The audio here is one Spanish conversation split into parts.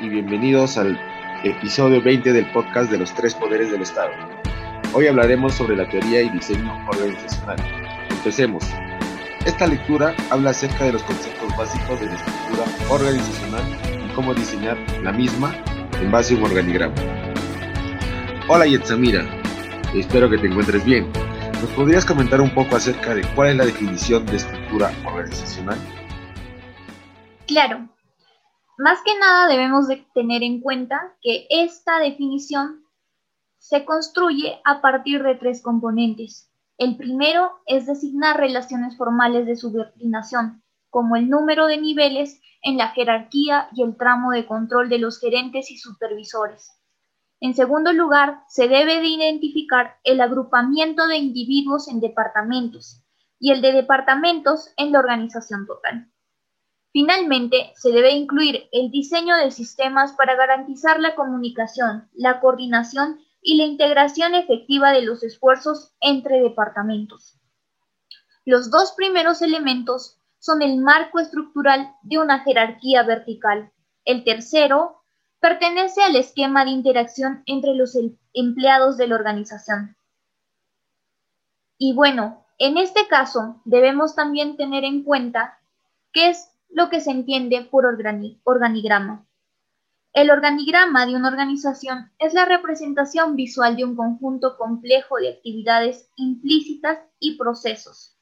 y bienvenidos al episodio 20 del podcast de los tres poderes del Estado. Hoy hablaremos sobre la teoría y diseño organizacional. Empecemos. Esta lectura habla acerca de los conceptos básicos de la estructura organizacional y cómo diseñar la misma en base a un organigrama. Hola Yetzamira, espero que te encuentres bien. ¿Nos podrías comentar un poco acerca de cuál es la definición de estructura organizacional? Claro, más que nada debemos de tener en cuenta que esta definición se construye a partir de tres componentes. El primero es designar relaciones formales de subordinación, como el número de niveles en la jerarquía y el tramo de control de los gerentes y supervisores. En segundo lugar, se debe de identificar el agrupamiento de individuos en departamentos y el de departamentos en la organización total. Finalmente, se debe incluir el diseño de sistemas para garantizar la comunicación, la coordinación y la integración efectiva de los esfuerzos entre departamentos. Los dos primeros elementos son el marco estructural de una jerarquía vertical. El tercero pertenece al esquema de interacción entre los em-, empleados de la organización. Y bueno, en este caso debemos también tener en cuenta que es lo que se entiende por organigrama. El organigrama de una organización es la representación visual de un conjunto complejo de actividades implícitas y procesos.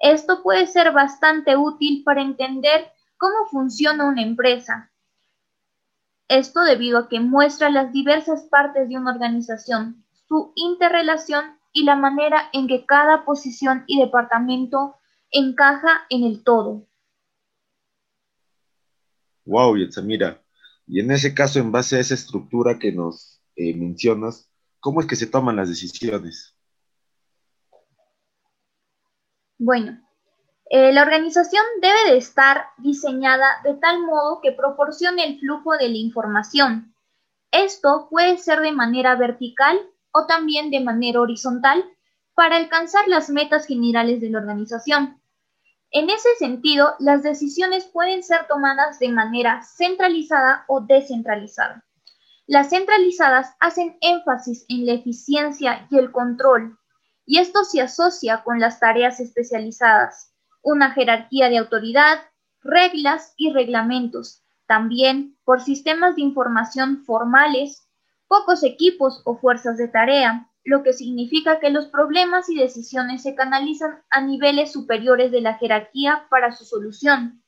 Esto puede ser bastante útil para entender cómo funciona una empresa. Esto debido a que muestra las diversas partes de una organización, su interrelación y la manera en que cada posición y departamento encaja en el todo. Wow, Yetzamira. Y en ese caso, en base a esa estructura que nos eh, mencionas, ¿cómo es que se toman las decisiones? Bueno, eh, la organización debe de estar diseñada de tal modo que proporcione el flujo de la información. Esto puede ser de manera vertical o también de manera horizontal para alcanzar las metas generales de la organización. En ese sentido, las decisiones pueden ser tomadas de manera centralizada o descentralizada. Las centralizadas hacen énfasis en la eficiencia y el control, y esto se asocia con las tareas especializadas, una jerarquía de autoridad, reglas y reglamentos, también por sistemas de información formales, pocos equipos o fuerzas de tarea, lo que significa que los problemas y decisiones se canalizan a niveles superiores de la jerarquía para su solución.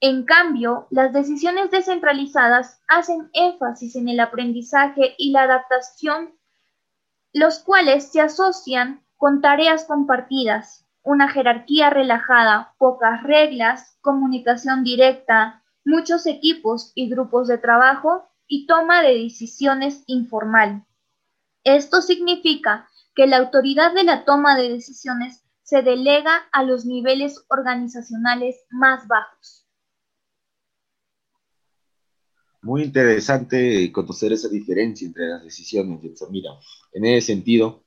En cambio, las decisiones descentralizadas hacen énfasis en el aprendizaje y la adaptación, los cuales se asocian con tareas compartidas, una jerarquía relajada, pocas reglas, comunicación directa, muchos equipos y grupos de trabajo y toma de decisiones informal. Esto significa que la autoridad de la toma de decisiones se delega a los niveles organizacionales más bajos. Muy interesante conocer esa diferencia entre las decisiones, Mira, En ese sentido,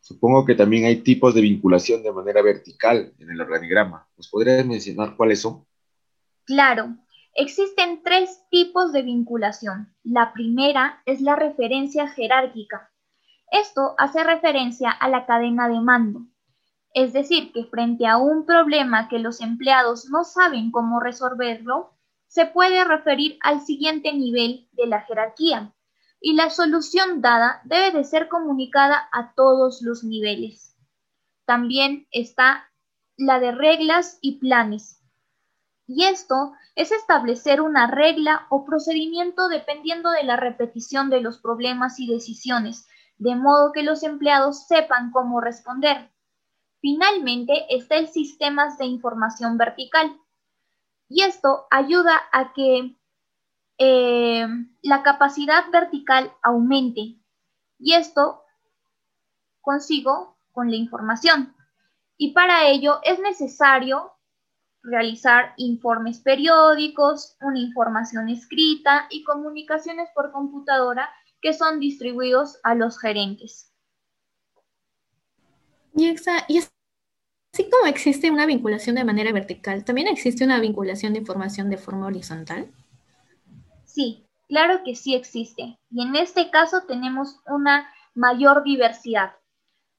supongo que también hay tipos de vinculación de manera vertical en el organigrama. ¿Nos podrías mencionar cuáles son? Claro, existen tres tipos de vinculación. La primera es la referencia jerárquica, esto hace referencia a la cadena de mando, es decir, que frente a un problema que los empleados no saben cómo resolverlo, se puede referir al siguiente nivel de la jerarquía y la solución dada debe de ser comunicada a todos los niveles. También está la de reglas y planes. Y esto es establecer una regla o procedimiento dependiendo de la repetición de los problemas y decisiones de modo que los empleados sepan cómo responder. Finalmente está el sistema de información vertical. Y esto ayuda a que eh, la capacidad vertical aumente. Y esto consigo con la información. Y para ello es necesario realizar informes periódicos, una información escrita y comunicaciones por computadora que son distribuidos a los gerentes. Y, así como existe una vinculación de manera vertical, ¿también existe una vinculación de información de forma horizontal? Sí, Claro que sí existe, y en este caso tenemos una mayor diversidad.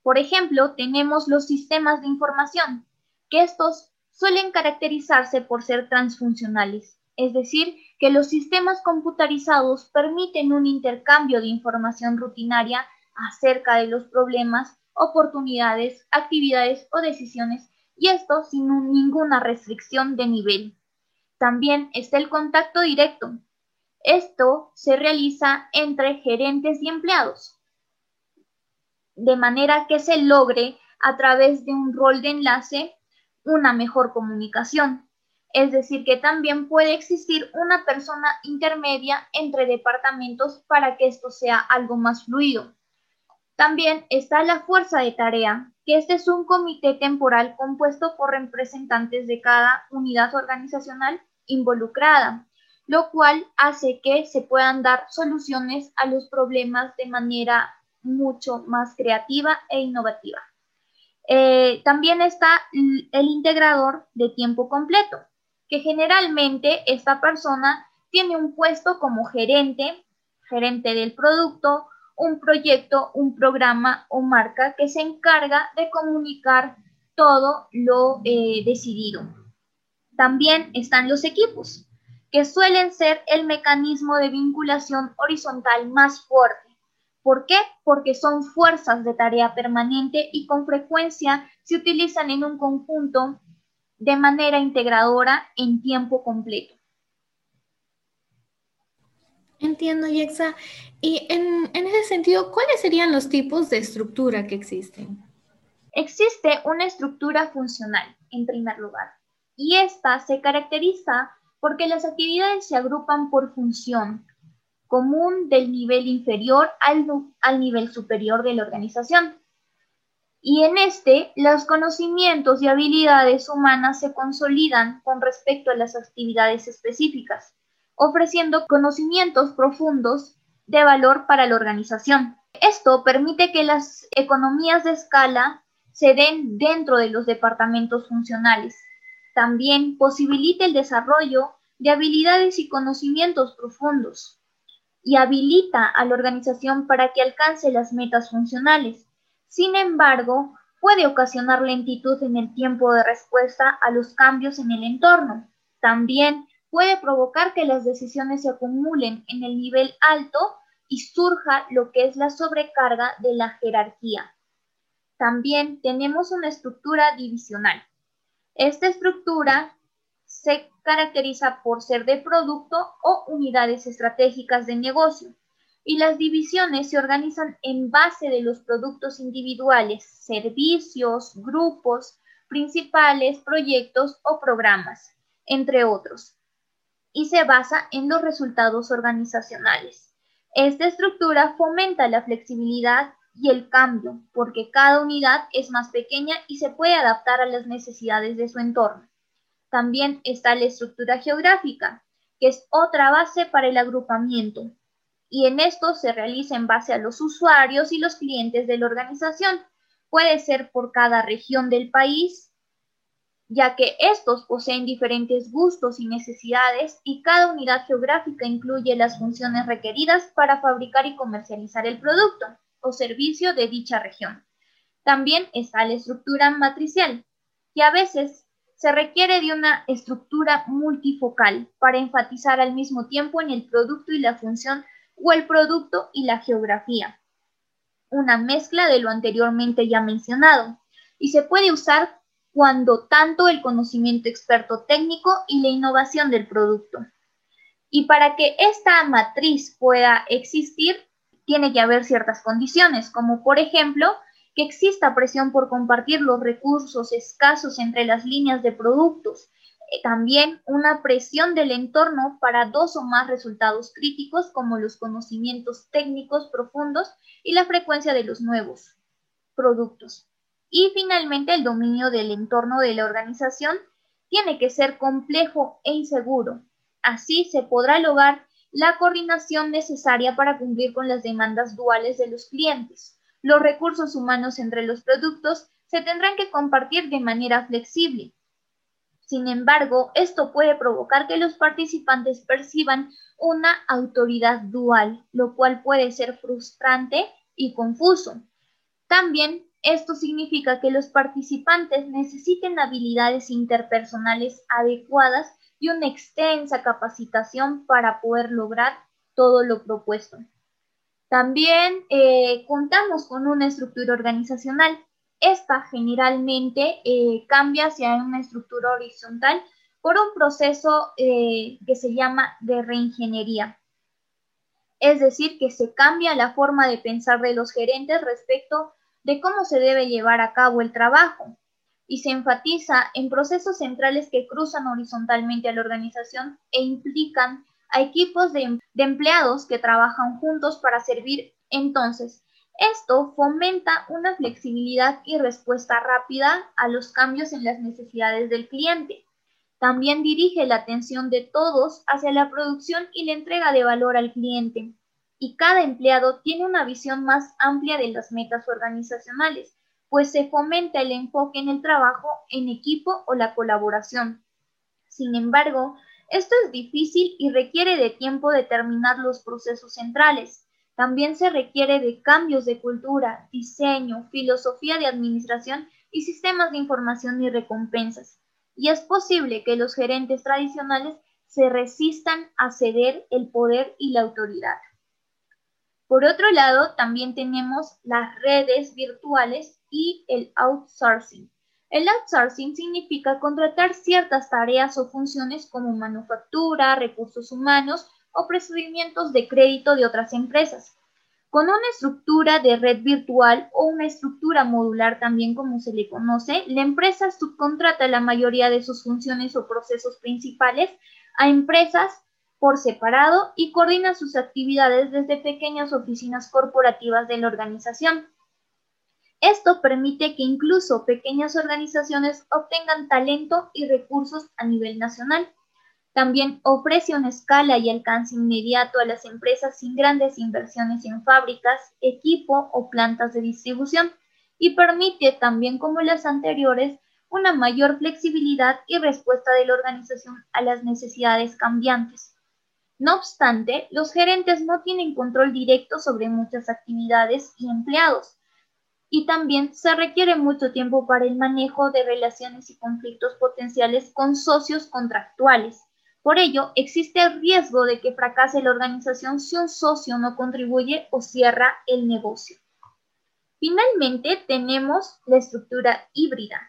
Por ejemplo, tenemos los sistemas de información, que estos suelen caracterizarse por ser transfuncionales, es decir, que los sistemas computarizados permiten un intercambio de información rutinaria acerca de los problemas, oportunidades, actividades o decisiones, y esto sin ninguna restricción de nivel. También está el contacto directo. Esto se realiza entre gerentes y empleados, de manera que se logre a través de un rol de enlace una mejor comunicación. Es decir, que también puede existir una persona intermedia entre departamentos para que esto sea algo más fluido. También está la fuerza de tarea, que este es un comité temporal compuesto por representantes de cada unidad organizacional involucrada, lo cual hace que se puedan dar soluciones a los problemas de manera mucho más creativa e innovativa. Eh, también está el integrador de tiempo completo, que generalmente esta persona tiene un puesto como gerente, gerente del producto, un proyecto, un programa o marca que se encarga de comunicar todo lo eh, decidido. También están los equipos, que suelen ser el mecanismo de vinculación horizontal más fuerte. ¿Por qué? Porque son fuerzas de tarea permanente y con frecuencia se utilizan en un conjunto de manera integradora en tiempo completo. Entiendo, Yexa. Y en, en, ese sentido, ¿cuáles serían los tipos de estructura que existen? Existe una estructura funcional, en primer lugar, y esta se caracteriza porque las actividades se agrupan por función común del nivel inferior al, al nivel superior de la organización y en este los conocimientos y habilidades humanas se consolidan con respecto a las actividades específicas, ofreciendo conocimientos profundos de valor para la organización. Esto permite que las economías de escala se den dentro de los departamentos funcionales. También posibilita el desarrollo de habilidades y conocimientos profundos y habilita a la organización para que alcance las metas funcionales sin embargo, puede ocasionar lentitud en el tiempo de respuesta a los cambios en el entorno. También puede provocar que las decisiones se acumulen en el nivel alto y surja lo que es la sobrecarga de la jerarquía. También tenemos una estructura divisional. Esta estructura se caracteriza por ser de producto o unidades estratégicas de negocio y las divisiones se organizan en base de los productos individuales, servicios, grupos, principales, proyectos o programas, entre otros, y se basa en los resultados organizacionales. Esta estructura fomenta la flexibilidad y el cambio, porque cada unidad es más pequeña y se puede adaptar a las necesidades de su entorno. También está la estructura geográfica, que es otra base para el agrupamiento, y en esto se realiza en base a los usuarios y los clientes de la organización. Puede ser por cada región del país, ya que estos poseen diferentes gustos y necesidades y cada unidad geográfica incluye las funciones requeridas para fabricar y comercializar el producto o servicio de dicha región. También está la estructura matricial, que a veces se requiere de una estructura multifocal para enfatizar al mismo tiempo en el producto y la función o el producto y la geografía. Una mezcla de lo anteriormente ya mencionado y se puede usar cuando tanto el conocimiento experto técnico y la innovación del producto. Y para que esta matriz pueda existir, tiene que haber ciertas condiciones, como por ejemplo que exista presión por compartir los recursos escasos entre las líneas de productos también una presión del entorno para dos o más resultados críticos como los conocimientos técnicos profundos y la frecuencia de los nuevos productos. Y finalmente el dominio del entorno de la organización tiene que ser complejo e inseguro. Así se podrá lograr la coordinación necesaria para cumplir con las demandas duales de los clientes. Los recursos humanos entre los productos se tendrán que compartir de manera flexible Sin embargo, esto puede provocar que los participantes perciban una autoridad dual, lo cual puede ser frustrante y confuso. También esto significa que los participantes necesiten habilidades interpersonales adecuadas y una extensa capacitación para poder lograr todo lo propuesto. También eh, contamos con una estructura organizacional. Esta generalmente eh, cambia hacia una estructura horizontal por un proceso eh, que se llama de reingeniería. Es decir, que se cambia la forma de pensar de los gerentes respecto de cómo se debe llevar a cabo el trabajo y se enfatiza en procesos centrales que cruzan horizontalmente a la organización e implican a equipos de, empleados que trabajan juntos para servir. Entonces, esto fomenta una flexibilidad y respuesta rápida a los cambios en las necesidades del cliente. También dirige la atención de todos hacia la producción y la entrega de valor al cliente. Y cada empleado tiene una visión más amplia de las metas organizacionales, pues se fomenta el enfoque en el trabajo en equipo o la colaboración. Sin embargo, esto es difícil y requiere de tiempo determinar los procesos centrales. También se requiere de cambios de cultura, diseño, filosofía de administración y sistemas de información y recompensas. Y es posible que los gerentes tradicionales se resistan a ceder el poder y la autoridad. Por otro lado, también tenemos las redes virtuales y el outsourcing. El outsourcing significa contratar ciertas tareas o funciones como manufactura, recursos humanos o procedimientos de crédito de otras empresas. Con una estructura de red virtual o una estructura modular también como se le conoce, la empresa subcontrata la mayoría de sus funciones o procesos principales a empresas por separado y coordina sus actividades desde pequeñas oficinas corporativas de la organización. Esto permite que incluso pequeñas organizaciones obtengan talento y recursos a nivel nacional. También ofrece una escala y alcance inmediato a las empresas sin grandes inversiones en fábricas, equipo o plantas de distribución y permite también como las anteriores una mayor flexibilidad y respuesta de la organización a las necesidades cambiantes. No obstante, los gerentes no tienen control directo sobre muchas actividades y empleados y también se requiere mucho tiempo para el manejo de relaciones y conflictos potenciales con socios contractuales. Por ello, existe el riesgo de que fracase la organización si un socio no contribuye o cierra el negocio. Finalmente, tenemos la estructura híbrida,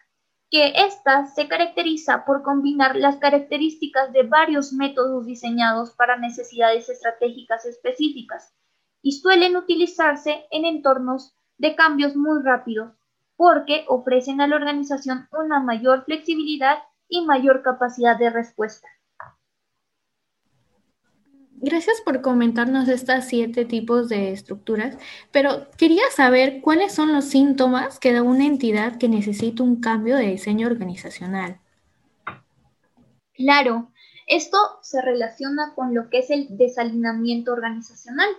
que ésta se caracteriza por combinar las características de varios métodos diseñados para necesidades estratégicas específicas y suelen utilizarse en entornos de cambios muy rápidos, porque ofrecen a la organización una mayor flexibilidad y mayor capacidad de respuesta. Gracias por comentarnos estas siete tipos de estructuras, pero quería saber cuáles son los síntomas que da una entidad que necesita un cambio de diseño organizacional. Claro, esto se relaciona con lo que es el desalineamiento organizacional.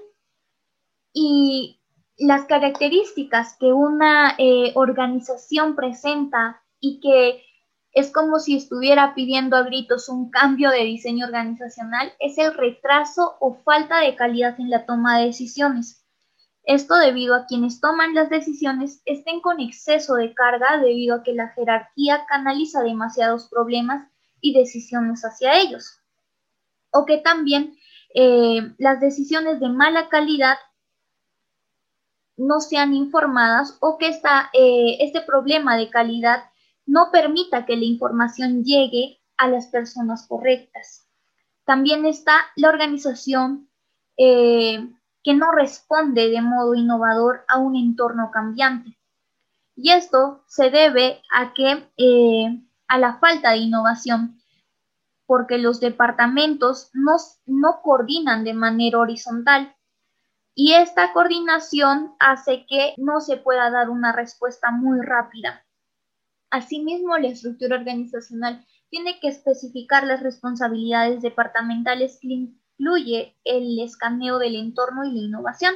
Y las características que una eh, organización presenta y que es como si estuviera pidiendo a gritos un cambio de diseño organizacional es el retraso o falta de calidad en la toma de decisiones. Esto debido a quienes toman las decisiones estén con exceso de carga debido a que la jerarquía canaliza demasiados problemas y decisiones hacia ellos. O que también eh, las decisiones de mala calidad no sean informadas o que eh, este problema de calidad no permita que la información llegue a las personas correctas. También está la organización eh, que no responde de modo innovador a un entorno cambiante. Y esto se debe a que eh, a la falta de innovación, porque los departamentos no, no coordinan de manera horizontal, y esta coordinación hace que no se pueda dar una respuesta muy rápida. Asimismo, la estructura organizacional tiene que especificar las responsabilidades departamentales que incluye el escaneo del entorno y la innovación.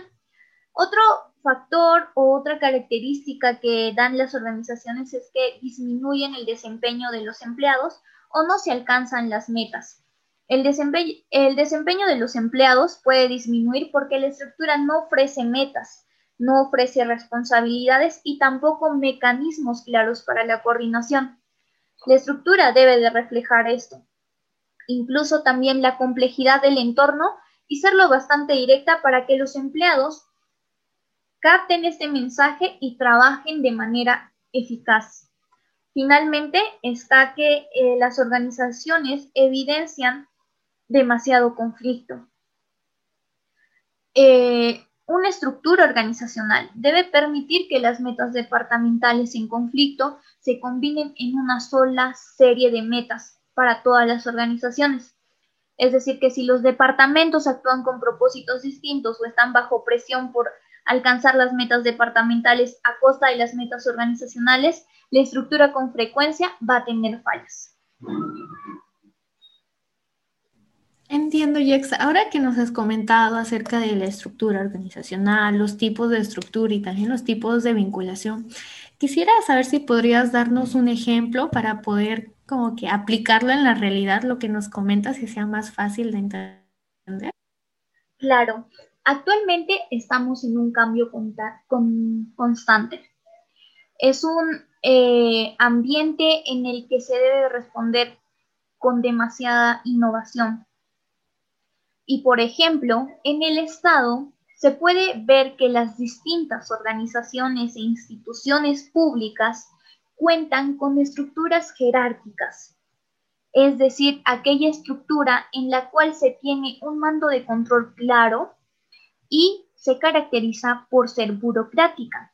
Otro factor o otra característica que dan las organizaciones es que disminuyen el desempeño de los empleados o no se alcanzan las metas. El desempeño, de los empleados puede disminuir porque la estructura no ofrece metas, no ofrece responsabilidades y tampoco mecanismos claros para la coordinación. La estructura debe de reflejar esto. Incluso también la complejidad del entorno y serlo bastante directa para que los empleados capten este mensaje y trabajen de manera eficaz. Finalmente está que eh, las organizaciones evidencian demasiado conflicto. Eh, una estructura organizacional debe permitir que las metas departamentales en conflicto se combinen en una sola serie de metas para todas las organizaciones. Es decir, que si los departamentos actúan con propósitos distintos o están bajo presión por alcanzar las metas departamentales a costa de las metas organizacionales, la estructura con frecuencia va a tener fallas. Entiendo, Jex. Ahora que nos has comentado acerca de la estructura organizacional, los tipos de estructura y también los tipos de vinculación, quisiera saber si podrías darnos un ejemplo para poder como que aplicarlo en la realidad, lo que nos comentas, y sea más fácil de entender. Claro, actualmente estamos en un cambio constante. Es un eh, ambiente en el que se debe responder con demasiada innovación y, por ejemplo, en el Estado se puede ver que las distintas organizaciones e instituciones públicas cuentan con estructuras jerárquicas, es decir, aquella estructura en la cual se tiene un mando de control claro y se caracteriza por ser burocrática.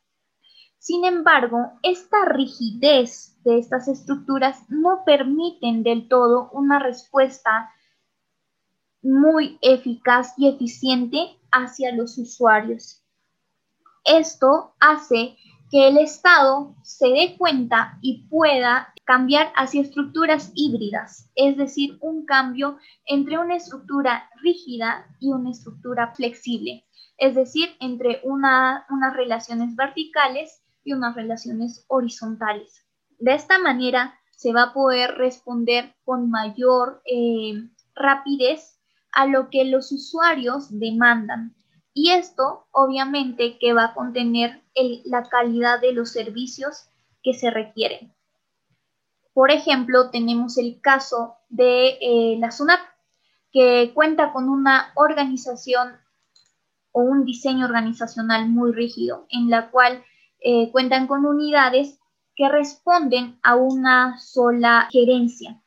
Sin embargo, esta rigidez de estas estructuras no permiten del todo una respuesta muy eficaz y eficiente hacia los usuarios. Esto hace que el Estado se dé cuenta y pueda cambiar hacia estructuras híbridas, es decir, un cambio entre una estructura rígida y una estructura flexible, es decir, entre unas relaciones verticales y unas relaciones horizontales. De esta manera se va a poder responder con mayor eh, rapidez a lo que los usuarios demandan. Y esto obviamente que va a contener la calidad de los servicios que se requieren. Por ejemplo, tenemos el caso de eh, la SUNAP, que cuenta con una organización o un diseño organizacional muy rígido, en la cual eh, cuentan con unidades que responden a una sola gerencia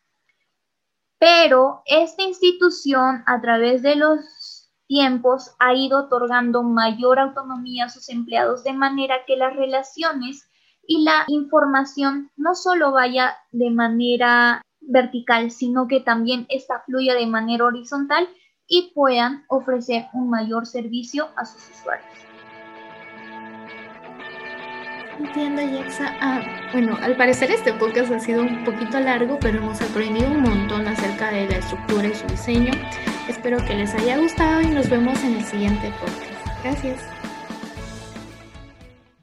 pero esta institución a través de los tiempos ha ido otorgando mayor autonomía a sus empleados de manera que las relaciones y la información no solo vaya de manera vertical, sino que también esta fluya de manera horizontal y puedan ofrecer un mayor servicio a sus usuarios. Entiendo, Yexa. Ah, bueno, al parecer este podcast ha sido un poquito largo, pero hemos aprendido un montón acerca de la estructura y su diseño. Espero que les haya gustado y nos vemos en el siguiente podcast. Gracias.